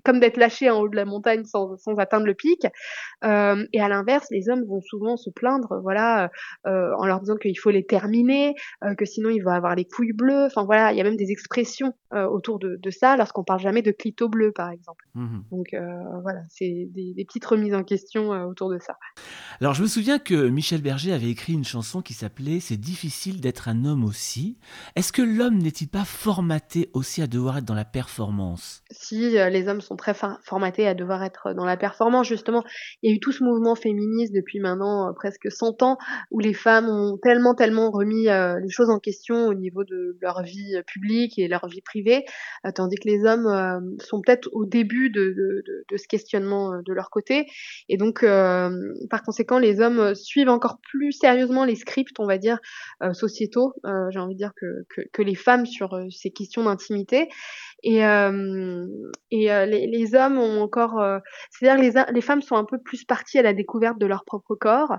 comme d'être lâché en haut de la montagne sans sans atteindre le pic. Hem et à l'inverse, les hommes vont souvent se plaindre, voilà, en leur disant qu'il faut les terminer, que sinon ils vont avoir les couilles bleues. Enfin voilà, il y a même des expressions, autour de de ça lorsqu'on parle jamais de clito bleu, par exemple. Mmh Donc voilà, c'est des des petites remises en question, autour de ça. Alors je me souviens que Michel Berger avait écrit une chanson qui c'est difficile d'être un homme aussi. Est-ce que l'homme n'est-il pas formaté aussi à devoir être dans la performance? Si, euh, les hommes sont très formatés à devoir être dans la performance, justement, il y a eu tout ce mouvement féministe depuis maintenant euh, presque 100 ans, où les femmes ont tellement, tellement remis euh, les choses en question au niveau de leur vie publique et leur vie privée, tandis que les hommes sont peut-être au début de, ce questionnement de leur côté. Et donc, par conséquent, les hommes suivent encore plus sérieusement les scripts, on va dire, euh, sociétaux, euh, j'ai envie de dire, que, les femmes sur euh, ces questions d'intimité. Et, les, hommes ont encore, c'est-à-dire les, les femmes sont un peu plus parties à la découverte de leur propre corps,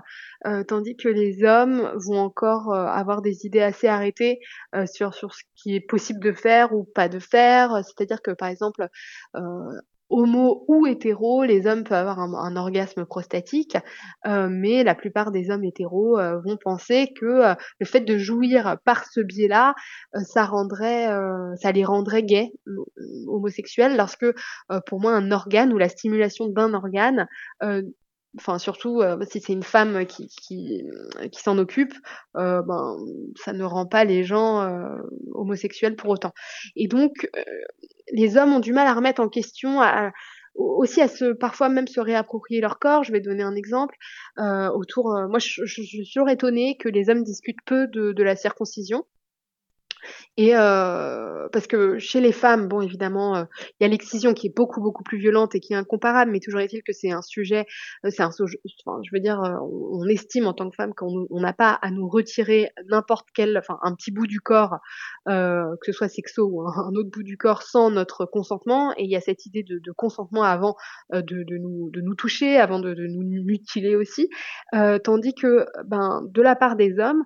tandis que les hommes vont encore avoir des idées assez arrêtées sur, sur ce qui est possible de faire ou pas de faire. C'est-à-dire que par exemple, homo ou hétéro, les hommes peuvent avoir un, orgasme prostatique, euh, mais la plupart des hommes hétéros euh, vont penser que euh, le fait de jouir par ce biais-là, ça les rendrait gays, homosexuels, lorsque pour moi un organe ou la stimulation d'un organe enfin surtout si c'est une femme qui, s'en occupe, ben ça ne rend pas les gens homosexuels pour autant. Et donc les hommes ont du mal à remettre en question, à, aussi à se parfois même se réapproprier leur corps. Je vais donner un exemple euh, autour. moi, je, suis toujours étonnée que les hommes discutent peu de la circoncision. Et euh, parce que chez les femmes, bon évidemment, euh, il y a l'excision qui est beaucoup beaucoup plus violente et qui est incomparable, mais toujours est-il que c'est un sujet, euh, c'est un enfin, je veux dire, on, on, estime en tant que femme qu'on n'a pas à nous retirer n'importe quel, enfin un petit bout du corps, que ce soit sexo ou un, autre bout du corps sans notre consentement. Et il y a cette idée de, consentement avant de, de, nous de nous toucher, avant de, de nous mutiler aussi, tandis que ben de la part des hommes,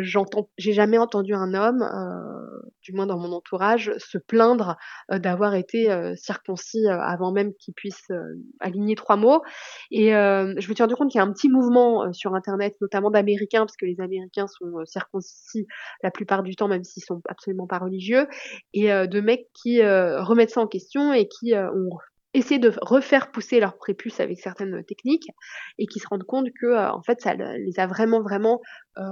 j'entends, j'ai jamais entendu un homme du moins dans mon entourage, se plaindre d'avoir été circoncis avant même qu'il puisse aligner trois mots. Et je me suis rendu compte qu'il y a un petit mouvement sur Internet, notamment d'Américains, parce que les Américains sont circoncis la plupart du temps, même s'ils sont absolument pas religieux, et de mecs qui remettent ça en question et qui ont essayer de refaire pousser leur prépuce avec certaines techniques et qui se rendent compte que euh, en fait ça les a vraiment vraiment euh,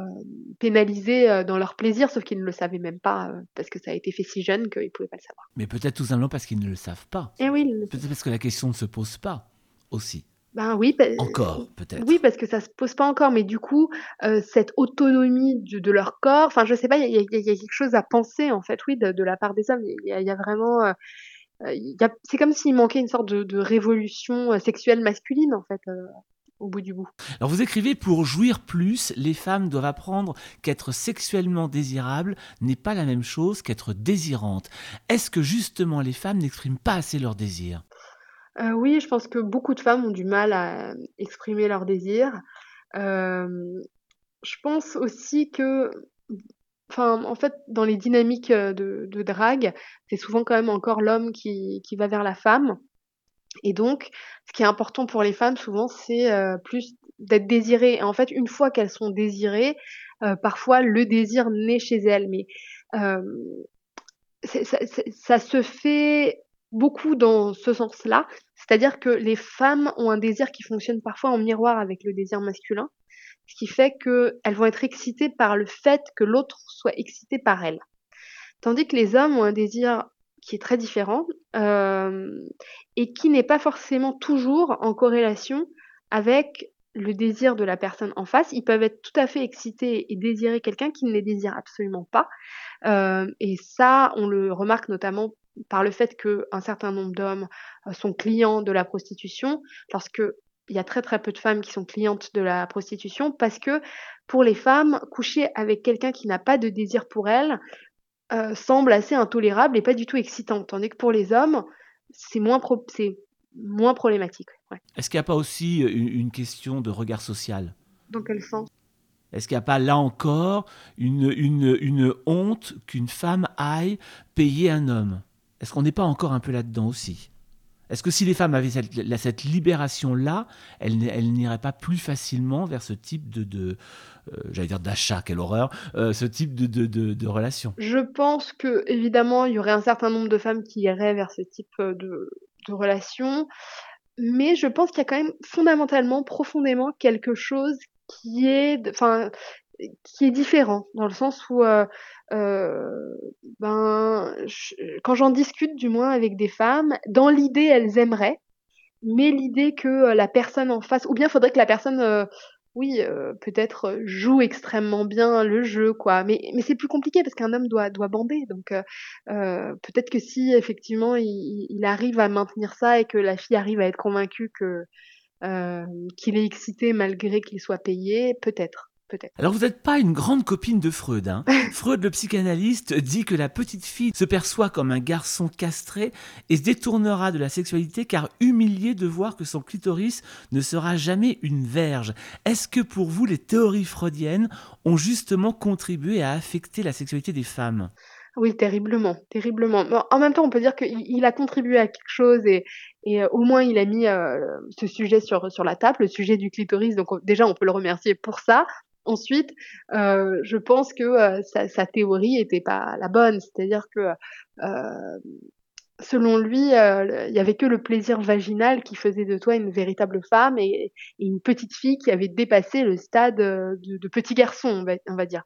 pénalisés euh, dans leur plaisir sauf qu'ils ne le savaient même pas parce que ça a été fait si jeune qu'ils pouvaient pas le savoir. Mais peut-être tout simplement parce qu'ils ne le savent pas. Et eh oui. Peut-être parce que la question ne se pose pas aussi. Ben oui, encore peut-être. Oui, parce que ça se pose pas encore, mais du coup, cette autonomie de, leur corps, enfin je sais pas, il y, a quelque chose à penser en fait, oui, de, la part des hommes. Il y, a vraiment c'est comme s'il manquait une sorte de, révolution sexuelle masculine, en fait, au bout du bout. Alors vous écrivez, pour jouir plus, les femmes doivent apprendre qu'être sexuellement désirable n'est pas la même chose qu'être désirante. Est-ce que justement les femmes n'expriment pas assez leur désir oui, je pense que beaucoup de femmes ont du mal à exprimer leurs désirs. Hem, je pense aussi que enfin, en fait, dans les dynamiques, heu, de drague, c'est souvent quand même encore l'homme qui va vers la femme. Et donc ce qui est important pour les femmes souvent, c'est, heu, plus d'être désirées. Et en fait, une fois qu'elles sont désirées, heu, parfois le désir naît chez elles. Mais ça se fait beaucoup dans ce sens-là. C'est-à-dire que les femmes ont un désir qui fonctionne parfois en miroir avec le désir masculin, ce qui fait qu'elles vont être excitées par le fait que l'autre soit excité par elles. Tandis que les hommes ont un désir qui est très différent, hem et qui n'est pas forcément toujours en corrélation avec le désir de la personne en face. Ils peuvent être tout à fait excités et désirer quelqu'un qui ne les désire absolument pas, heu et ça, on le remarque notamment par le fait qu'un certain nombre d'hommes, heu, sont clients de la prostitution, lorsqu'il y a très, très peu de femmes qui sont clientes de la prostitution parce que, pour les femmes, coucher avec quelqu'un qui n'a pas de désir pour elles, heu, semble assez intolérable et pas du tout excitant. Tandis que pour les hommes, c'est moins pro c'est moins problématique, ouais. Est-ce qu'il y a pas aussi u une question de regard social? Dans quel sens? Est-ce qu'il y a pas là encore une une une honte qu'une femme aille payer un homme? Est-ce qu'on n'est pas encore un peu là-dedans aussi? Est-ce que si les femmes avaient cette libération-là, elles n'iraient pas plus facilement vers ce type de heu, j'allais dire d'achat, quelle horreur, heu, ce type de relation? Je pense qu'évidemment, il y aurait un certain nombre de femmes qui iraient vers ce type, heu, de relation, mais je pense qu'il y a quand même fondamentalement, profondément quelque chose qui est enfin, qui est différent. Dans le sens où, ben, ch quand j'en discute du moins avec des femmes, dans l'idée, elles aimeraient, mais l'idée que, heu, la personne en face ou bien faudrait que la personne, heu, oui, heu, peut-être, joue extrêmement bien le jeu quoi, mais mais c'est plus compliqué parce qu'un homme doit doit bander. Donc peut-être que si effectivement il il arrive à maintenir ça et que la fille arrive à être convaincue que, qu'il est excité malgré qu'il soit payé, peut-être, peut-être. Alors vous êtes pas une grande copine de Freud, hein? *laughs* Freud, le psychanalyste, dit que la petite fille se perçoit comme un garçon castré et se détournera de la sexualité car humiliée de voir que son clitoris ne sera jamais une verge. Est-ce que pour vous, les théories freudiennes ont justement contribué à affecter la sexualité des femmes? Oui, terriblement, terriblement. Bon, en même temps, on peut dire qu'il il a contribué à quelque chose et et heu, au moins il a mis, heu, ce sujet sur sur la table, le sujet du clitoris, donc on déjà on peut le remercier pour ça. Ensuite, heu, je pense que, heu, sa théorie était pas la bonne. C'est-à-dire que, hem, selon lui, il y avait que le plaisir vaginal qui faisait de toi une véritable femme et une petite fille qui avait dépassé le stade, de petit garçon, on va dire.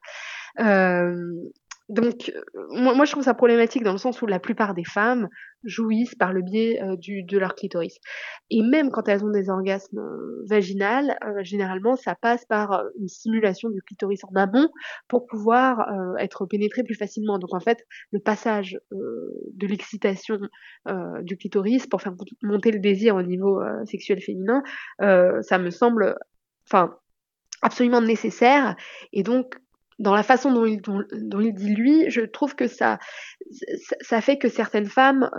Donc heu, moi je trouve ça problématique dans le sens où la plupart des femmes jouissent par le biais, heu, du de leur clitoris et même quand elles ont des orgasmes, heu, vaginales, heu, généralement ça passe par, une stimulation du clitoris en amont pour pouvoir, être pénétrées plus facilement. Donc en fait, le passage, de l'excitation, du clitoris pour faire mont monter le désir au niveau, sexuel féminin, ça me semble, enfin, absolument nécessaire et donc dans la façon dont il dont il dit lui, je trouve que ça ça fait que certaines femmes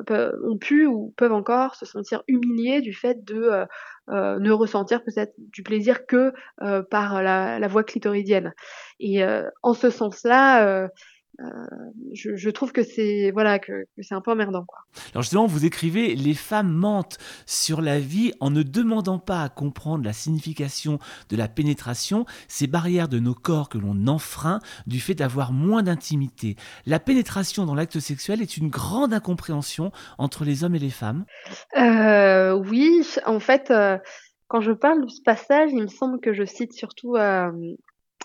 ont pu ou peuvent encore se sentir humiliées du fait de, heu heu, ne ressentir peut-être du plaisir que, heu, par la la voie clitoridienne. Et heu, en ce sens-là, heu, je je trouve que c'est voilà, que que c'est un peu emmerdant, quoi. Alors justement, vous écrivez: «Les femmes mentent sur la vie en ne demandant pas à comprendre la signification de la pénétration, ces barrières de nos corps que l'on enfreint du fait d'avoir moins d'intimité. La pénétration dans l'acte sexuel est une grande incompréhension entre les hommes et les femmes?» Heu, oui, en fait, heu, quand je parle de ce passage, il me semble que je cite surtout,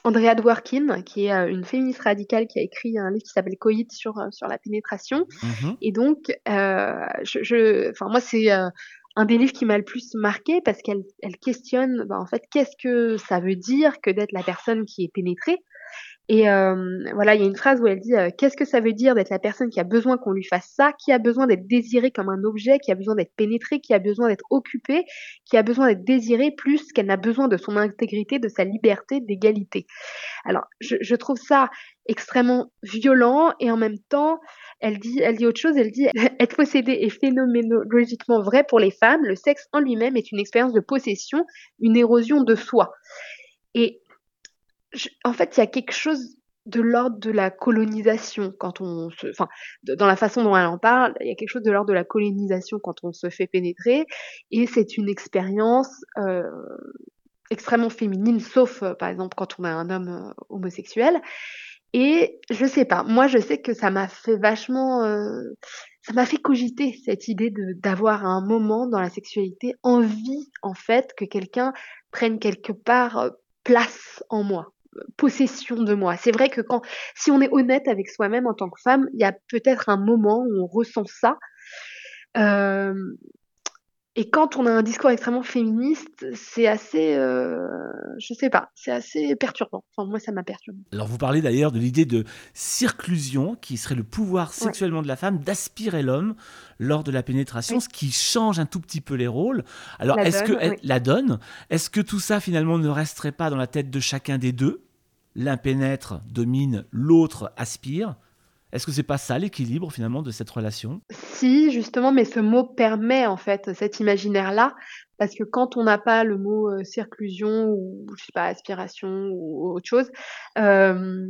Andrea Dworkin, qui est, heu, une féministe radicale qui a écrit un livre qui s'appelle Coït sur, heu, sur la pénétration Mmh mh. et donc heu, je je enfin moi c'est, un des livres qui m'a le plus marquée parce qu'elle elle questionne, bah, en fait, qu'est-ce que ça veut dire que d'être la personne qui est pénétrée? Et euh, voilà, il y a une phrase où elle dit euh, Qu'est-ce que ça veut dire d'être la personne qui a besoin qu'on lui fasse ça, qui a besoin d'être désirée comme un objet, qui a besoin d'être pénétrée, qui a besoin d'être occupée, qui a besoin d'être désirée plus qu'elle n'a besoin de son intégrité, de sa liberté, d'égalité. Alors, je, je trouve ça extrêmement violent et en même temps, elle dit, elle dit autre chose, elle dit *laughs* être possédé est phénoménologiquement vrai pour les femmes, le sexe en lui-même est une expérience de possession, une érosion de soi. Et en fait, il y a quelque chose de l'ordre de la colonisation quand on se, enfin, dans la façon dont elle en parle, il y a quelque chose de l'ordre de la colonisation quand on se fait pénétrer, et c'est une expérience euh, extrêmement féminine, sauf euh, par exemple quand on a un homme euh, homosexuel. Et je sais pas, moi je sais que ça m'a fait vachement, ça m'a fait cogiter cette idée d'avoir un moment dans la sexualité envie en fait que quelqu'un prenne quelque part place en moi possession de moi. C'est vrai que quand, si on est honnête avec soi-même en tant que femme, il y a peut-être un moment où on ressent ça. Euh, et quand on a un discours extrêmement féministe, c'est assez, euh, je sais pas, c'est assez perturbant. Enfin, moi, ça m'a perturbé. Alors, vous parlez d'ailleurs de l'idée de circlusion, qui serait le pouvoir sexuellement de la femme d'aspirer l'homme lors de la pénétration, ce qui change un tout petit peu les rôles. Alors, est-ce que la donne Est-ce que tout ça finalement ne resterait pas dans la tête de chacun des deux? L'un pénètre, domine, l'autre aspire. Est-ce que c'est pas ça l'équilibre finalement de cette relation? Si, justement, mais ce mot permet en fait cet imaginaire-là, parce que quand on n'a pas le mot euh, circlusion ou je sais pas aspiration ou autre chose, euh,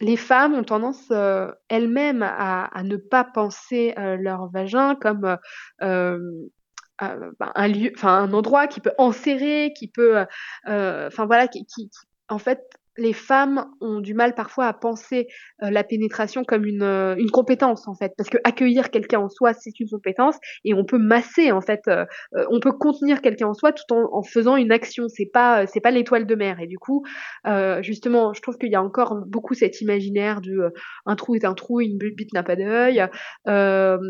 les femmes ont tendance euh, elles-mêmes à, ne pas penser leur vagin comme ben, un lieu, un endroit qui peut enserrer, qui peut, enfin voilà, qui, en fait les femmes ont du mal parfois à penser euh, la pénétration comme une, euh, une, compétence en fait, parce que accueillir quelqu'un en soi c'est une compétence et on peut masser en fait, euh, on peut contenir quelqu'un en soi tout en, en faisant une action. C'est pas c'est pas l'étoile de mer et du coup justement je trouve qu'il y a encore beaucoup cet imaginaire du un trou est un trou, une bite n'a pas d'œil,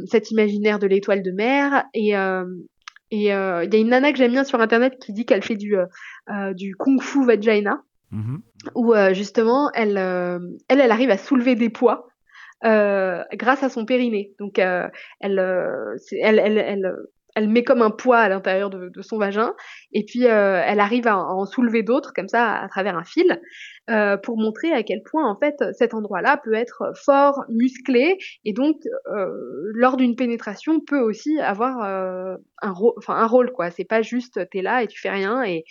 cet imaginaire de l'étoile de mer et et il y a une nana que j'aime bien sur internet qui dit qu'elle fait du du kung fu vagina. Mmh où euh, justement elle, euh, elle, elle arrive à soulever des poids euh, grâce à son périnée. Donc elle, elle, elle, elle, elle met comme un poids à l'intérieur de, son vagin, et puis elle arrive à, en soulever d'autres comme ça à travers un fil, euh, pour montrer à quel point en fait cet endroit-là peut être fort, musclé, et donc euh, lors d'une pénétration peut aussi avoir un rôle quoi. C'est pas juste t'es là et tu fais rien et,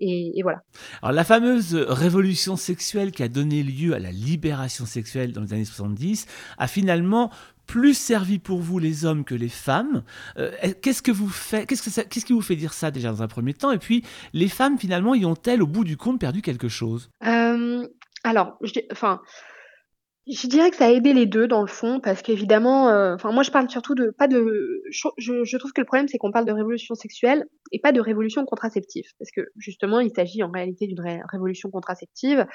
et, voilà. Alors la fameuse révolution sexuelle qui a donné lieu à la libération sexuelle dans les années 70 a finalement plus servi pour vous les hommes que les femmes. Euh, qu'est-ce que vous fait, qu'est-ce que qu'est-ce qui vous fait dire ça déjà dans un premier temps? Et puis les femmes finalement y ont-elles au bout du compte perdu quelque chose? Euh, Alors, enfin. Je dirais que ça a aidé les deux dans le fond, parce qu'évidemment, euh, enfin moi je parle surtout de pas de, je, je trouve que le problème c'est qu'on parle de révolution sexuelle et pas de révolution contraceptive, parce que justement il s'agit en réalité d'une révolution contraceptive.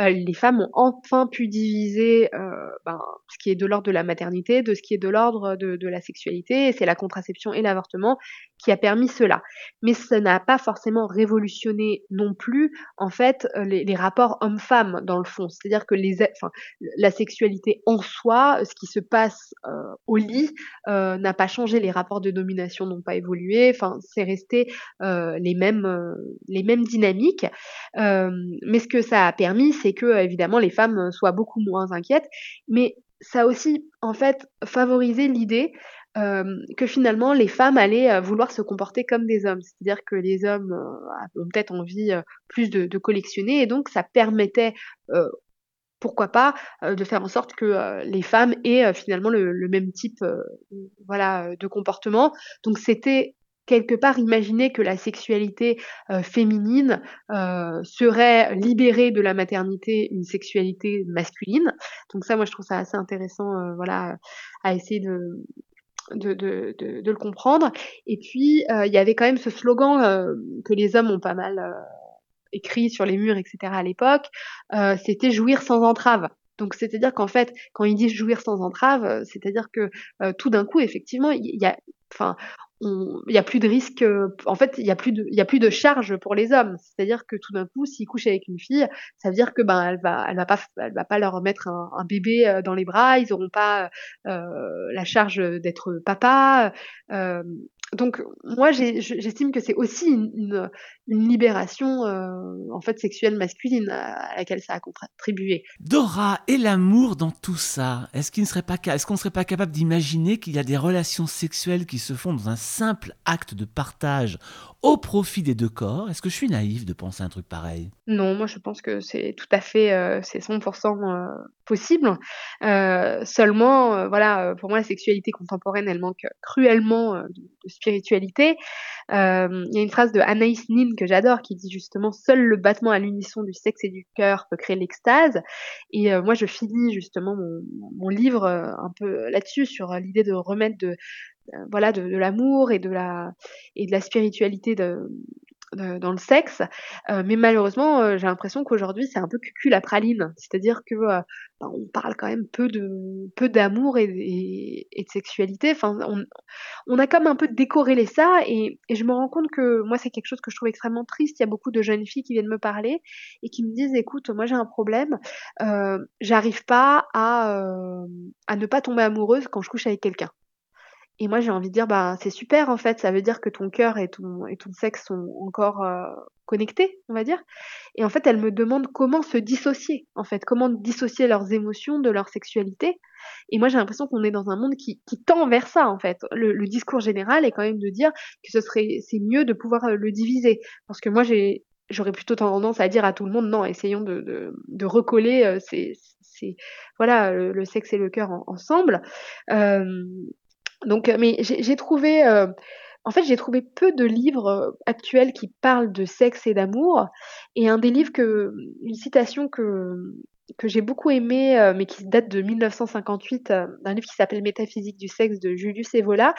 Euh, les femmes ont enfin pu diviser euh, ben, ce qui est de l'ordre de la maternité de ce qui est de l'ordre de, de la sexualité, et c'est la contraception et l'avortement qui a permis cela. Mais ça n'a pas forcément révolutionné non plus en fait les, les rapports hommes-femmes dans le fond, c'est-à-dire que les, enfin la sexualité en soi, ce qui se passe euh, au lit, euh, n'a pas changé, les rapports de domination n'ont pas évolué, enfin c'est resté euh, les mêmes les mêmes dynamiques. mais ce que ça a permis, c'est que évidemment les femmes soient beaucoup moins inquiètes, mais ça a aussi en fait favorisé l'idée que finalement les femmes allaient vouloir se comporter comme des hommes, c'est-à-dire que les hommes ont peut-être envie plus de, collectionner et donc ça permettait pourquoi pas euh, de faire en sorte que euh, les femmes aient euh, finalement le, même type voilà de comportement. Donc c'était quelque part imaginer que la sexualité féminine serait libérée de la maternité une sexualité masculine. Donc ça, moi, je trouve ça assez intéressant, voilà, à essayer de, de, de, de, le comprendre. Et puis, il y avait quand même ce slogan que les hommes ont pas mal écrit sur les murs, etc. à l'époque, euh, c'était jouir sans entrave. Donc c'est-à-dire qu'en fait, quand ils disent jouir sans entrave, euh, c'est-à-dire que euh, tout d'un coup, effectivement, il y, a, enfin, il y a plus de risque. en fait, il y a plus de, a plus de charge pour les hommes. C'est-à-dire que tout d'un coup, s'ils couchent avec une fille, ça veut dire que ben elle va, elle va pas, va pas leur mettre un, bébé dans les bras. Ils auront pas euh, la charge d'être papa. Euh, donc moi j'estime que c'est aussi une, libération euh, en fait sexuelle masculine à, laquelle ça a contribué. Dora et l'amour dans tout ça, est-ce qu'on ne serait pas capable d'imaginer qu'il y a des relations sexuelles qui se font dans un simple acte de partage au profit des deux corps Est-ce que je suis naïf de penser un truc pareil? Non, moi je pense que c'est tout à fait euh, c'est 100% possible. Euh, seulement, voilà, pour moi la sexualité contemporaine elle manque cruellement de, spiritualité. Euh, il y a une phrase de Anaïs Nin que j'adore qui dit justement seul le battement à l'unisson du sexe et du cœur peut créer l'extase. Et euh, moi, je finis justement mon, livre euh, un peu là-dessus sur l'idée de remettre de voilà de, de l'amour et de la et de la spiritualité de, dans le sexe. Euh, mais malheureusement, euh, j'ai l'impression qu'aujourd'hui, c'est un peu cucul la praline. C'est-à-dire que euh, ben, on parle quand même peu de peu d'amour et, et, de sexualité. Enfin, on, on, a comme un peu décorrélé ça. Et, et je me rends compte que moi, c'est quelque chose que je trouve extrêmement triste. Il y a beaucoup de jeunes filles qui viennent me parler et qui me disent, écoute, moi j'ai un problème. J'arrive pas à, à ne pas tomber amoureuse quand je couche avec quelqu'un. Et moi, j'ai envie de dire, bah, c'est super en fait. Ça veut dire que ton cœur et ton, et ton sexe sont encore euh, connectés, on va dire. Et en fait, elle me demande comment se dissocier, en fait, comment dissocier leurs émotions de leur sexualité. Et moi, j'ai l'impression qu'on est dans un monde qui, qui tend vers ça, en fait. Le, discours général est quand même de dire que ce serait, c'est mieux de pouvoir euh, le diviser. Parce que moi, j'ai, j'aurais plutôt tendance à dire à tout le monde, non, essayons de, de, recoller euh, voilà, le, sexe et le cœur ensemble. Donc, euh, mais j'ai trouvé, euh, en fait, j'ai trouvé peu de livres euh, actuels qui parlent de sexe et d'amour. Et un des livres que, une citation que que j'ai beaucoup aimé, mais qui date de 1958, d'un livre qui s'appelle Métaphysique du sexe de Julius Evola.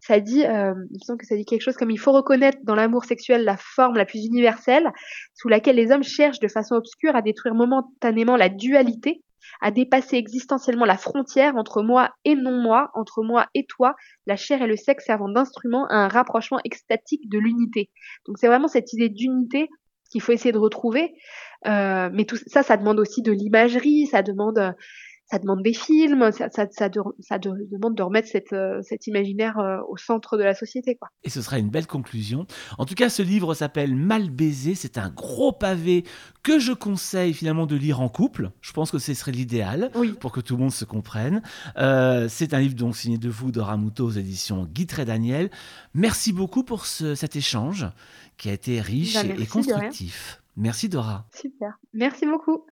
Ça dit, il me semble que ça dit quelque chose comme il faut reconnaître dans l'amour sexuel la forme la plus universelle, sous laquelle les hommes cherchent de façon obscure à détruire momentanément la dualité à dépasser existentiellement la frontière entre moi et non-moi, entre moi et toi, la chair et le sexe servant d'instrument à un rapprochement extatique de l'unité. Donc c'est vraiment cette idée d'unité qu'il faut essayer de retrouver. Euh, mais tout ça, ça demande aussi de l'imagerie, ça demande ça demande des films, ça, ça, ça, ça demande de remettre cette, euh, cet imaginaire euh, au centre de la société. Quoi. Et ce sera une belle conclusion. En tout cas, ce livre s'appelle Mal baisé. C'est un gros pavé que je conseille finalement de lire en couple. Je pense que ce serait l'idéal pour que tout le monde se comprenne. Euh, c'est un livre donc signé de vous, Dora Muto, aux éditions Guy Daniel. Merci beaucoup pour ce, cet échange qui a été riche bah, et constructif. Merci Dora. Super. Merci beaucoup.